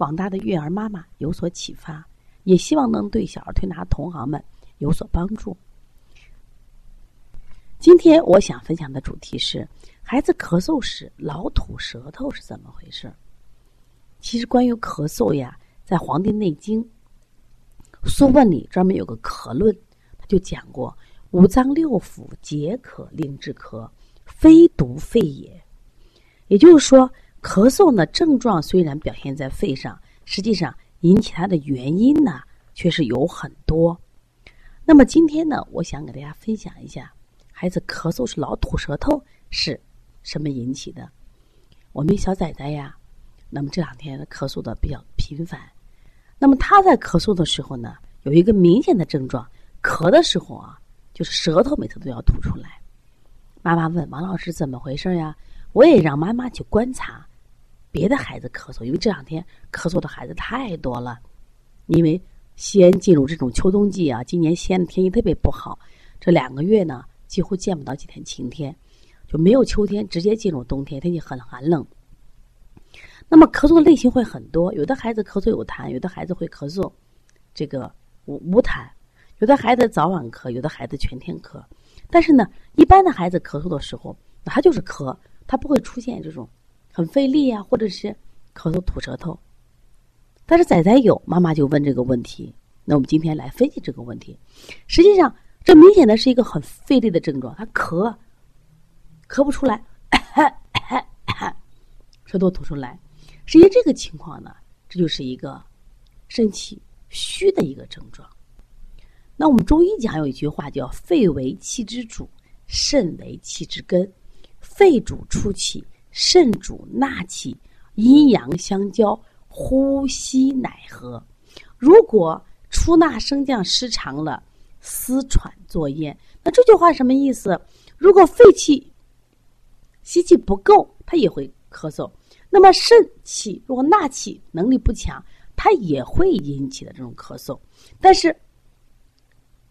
广大的育儿妈妈有所启发，也希望能对小儿推拿同行们有所帮助。今天我想分享的主题是：孩子咳嗽时老吐舌头是怎么回事？其实关于咳嗽呀，在《黄帝内经·素问》里专门有个咳论，他就讲过：五脏六腑皆可令之咳，非独肺也。也就是说。咳嗽呢，症状虽然表现在肺上，实际上引起它的原因呢，却是有很多。那么今天呢，我想给大家分享一下，孩子咳嗽是老吐舌头是什么引起的？我们小崽崽呀，那么这两天咳嗽的比较频繁。那么他在咳嗽的时候呢，有一个明显的症状，咳的时候啊，就是舌头每次都要吐出来。妈妈问王老师怎么回事呀？我也让妈妈去观察。别的孩子咳嗽，因为这两天咳嗽的孩子太多了。因为西安进入这种秋冬季啊，今年西安的天气特别不好，这两个月呢几乎见不到几天晴天，就没有秋天，直接进入冬天，天气很寒冷。那么咳嗽的类型会很多，有的孩子咳嗽有痰，有的孩子会咳嗽这个无无痰，有的孩子早晚咳，有的孩子全天咳。但是呢，一般的孩子咳嗽的时候，他就是咳，他不会出现这种。很费力呀，或者是咳嗽吐舌头，但是仔仔有妈妈就问这个问题。那我们今天来分析这个问题。实际上，这明显的是一个很费力的症状，他咳，咳不出来，舌头吐出来。实际这个情况呢，这就是一个肾气虚的一个症状。那我们中医讲有一句话叫“肺为气之主，肾为气之根，肺主出气”。肾主纳气，阴阳相交，呼吸乃和。如果出纳升降失常了，思喘作咽。那这句话什么意思？如果肺气吸气不够，它也会咳嗽。那么肾气如果纳气能力不强，它也会引起的这种咳嗽。但是，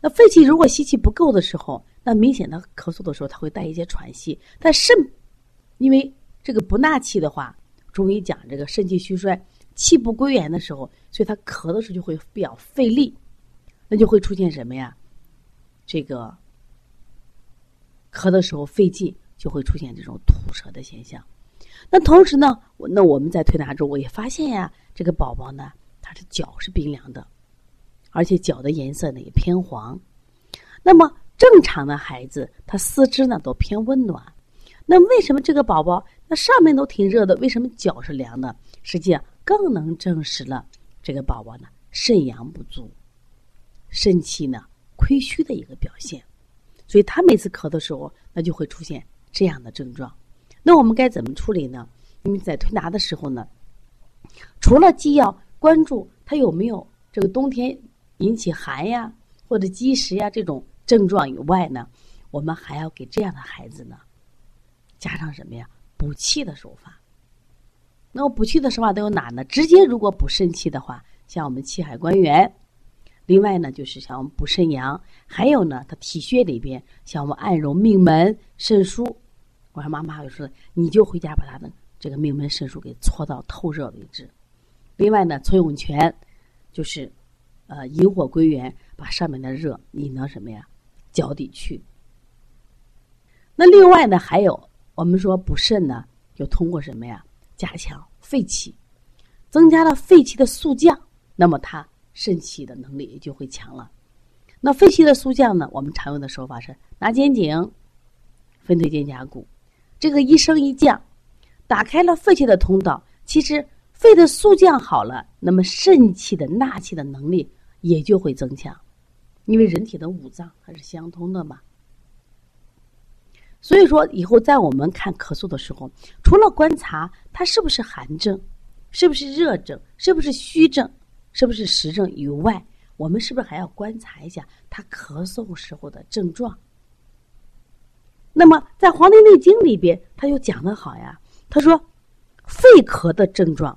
那肺气如果吸气不够的时候，那明显的咳嗽的时候，它会带一些喘息。但肾因为这个不纳气的话，中医讲这个肾气虚衰、气不归元的时候，所以他咳的时候就会比较费力，那就会出现什么呀？这个咳的时候费劲，就会出现这种吐舌的现象。那同时呢，那我们在推拿中我也发现呀，这个宝宝呢，他的脚是冰凉的，而且脚的颜色呢也偏黄。那么正常的孩子，他四肢呢都偏温暖。那为什么这个宝宝那上面都挺热的，为什么脚是凉的？实际上更能证实了这个宝宝呢肾阳不足、肾气呢亏虚的一个表现。所以他每次咳的时候，那就会出现这样的症状。那我们该怎么处理呢？因为在推拿的时候呢，除了既要关注他有没有这个冬天引起寒呀或者积食呀这种症状以外呢，我们还要给这样的孩子呢。加上什么呀？补气的手法。那么补气的手法都有哪呢？直接如果补肾气的话，像我们气海关元；另外呢，就是像我们补肾阳；还有呢，他体穴里边，像我们按揉命门、肾腧。我说妈妈就说，你就回家把他的这个命门、肾腧给搓到透热为止。另外呢，搓涌泉，就是呃引火归元，把上面的热引到什么呀？脚底去。那另外呢，还有。我们说补肾呢，就通过什么呀？加强肺气，增加了肺气的速降，那么它肾气的能力也就会强了。那肺气的速降呢，我们常用的手法是拿肩颈分推肩胛骨，这个一升一降，打开了肺气的通道。其实肺的速降好了，那么肾气的纳气的能力也就会增强，因为人体的五脏它是相通的嘛。所以说，以后在我们看咳嗽的时候，除了观察它是不是寒症，是不是热症，是不是虚症，是不是实症以外，我们是不是还要观察一下他咳嗽时候的症状？那么在《黄帝内经》里边，他就讲的好呀。他说，肺咳的症状，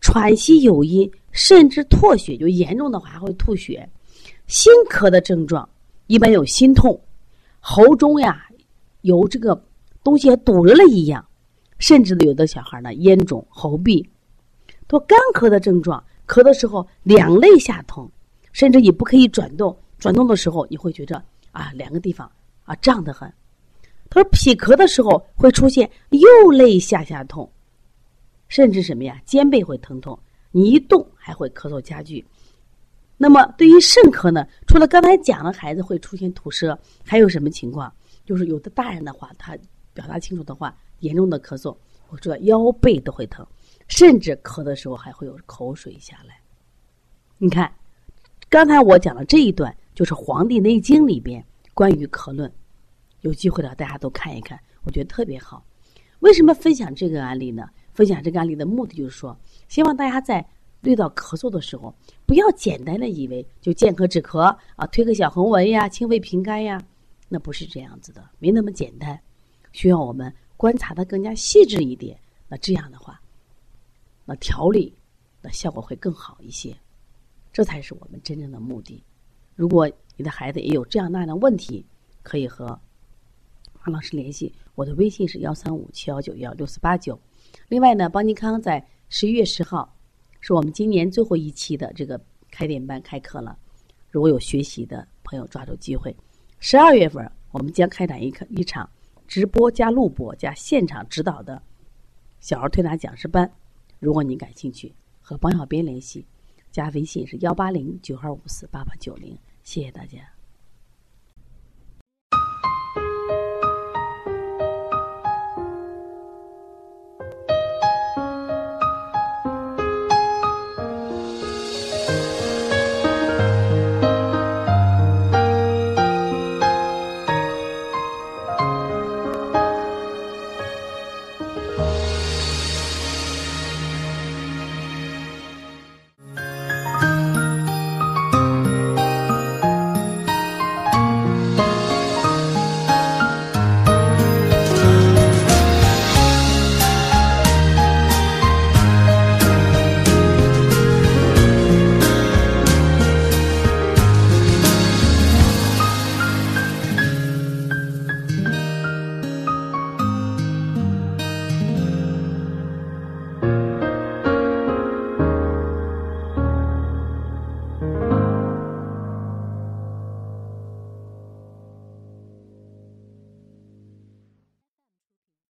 喘息有音，甚至吐血，就严重的话还会吐血；心咳的症状，一般有心痛，喉中呀有这个东西堵着了一样，甚至有的小孩呢咽肿、喉闭。说干咳的症状，咳的时候两肋下疼，甚至你不可以转动，转动的时候你会觉着啊两个地方啊胀得很。他说脾咳的时候会出现右肋下下痛，甚至什么呀肩背会疼痛，你一动还会咳嗽加剧。那么对于肾咳呢，除了刚才讲的孩子会出现吐舌，还有什么情况？就是有的大人的话，他表达清楚的话，严重的咳嗽，我说腰背都会疼。甚至咳的时候还会有口水下来。你看，刚才我讲的这一段就是《黄帝内经》里边关于咳论，有机会的大家都看一看，我觉得特别好。为什么分享这个案例呢？分享这个案例的目的就是说，希望大家在遇到咳嗽的时候，不要简单的以为就健咳止咳啊，推个小横纹呀，清肺平肝呀，那不是这样子的，没那么简单，需要我们观察的更加细致一点。那这样的话。那调理的效果会更好一些，这才是我们真正的目的。如果你的孩子也有这样那样的问题，可以和王老师联系，我的微信是幺三五七幺九幺六四八九。另外呢，邦尼康在十一月十号是我们今年最后一期的这个开店班开课了。如果有学习的朋友，抓住机会。十二月份，我们将开展一个一场直播加录播加现场指导的，小儿推拿讲师班。如果您感兴趣，和王小边联系，加微信是幺八零九二五四八八九零。谢谢大家。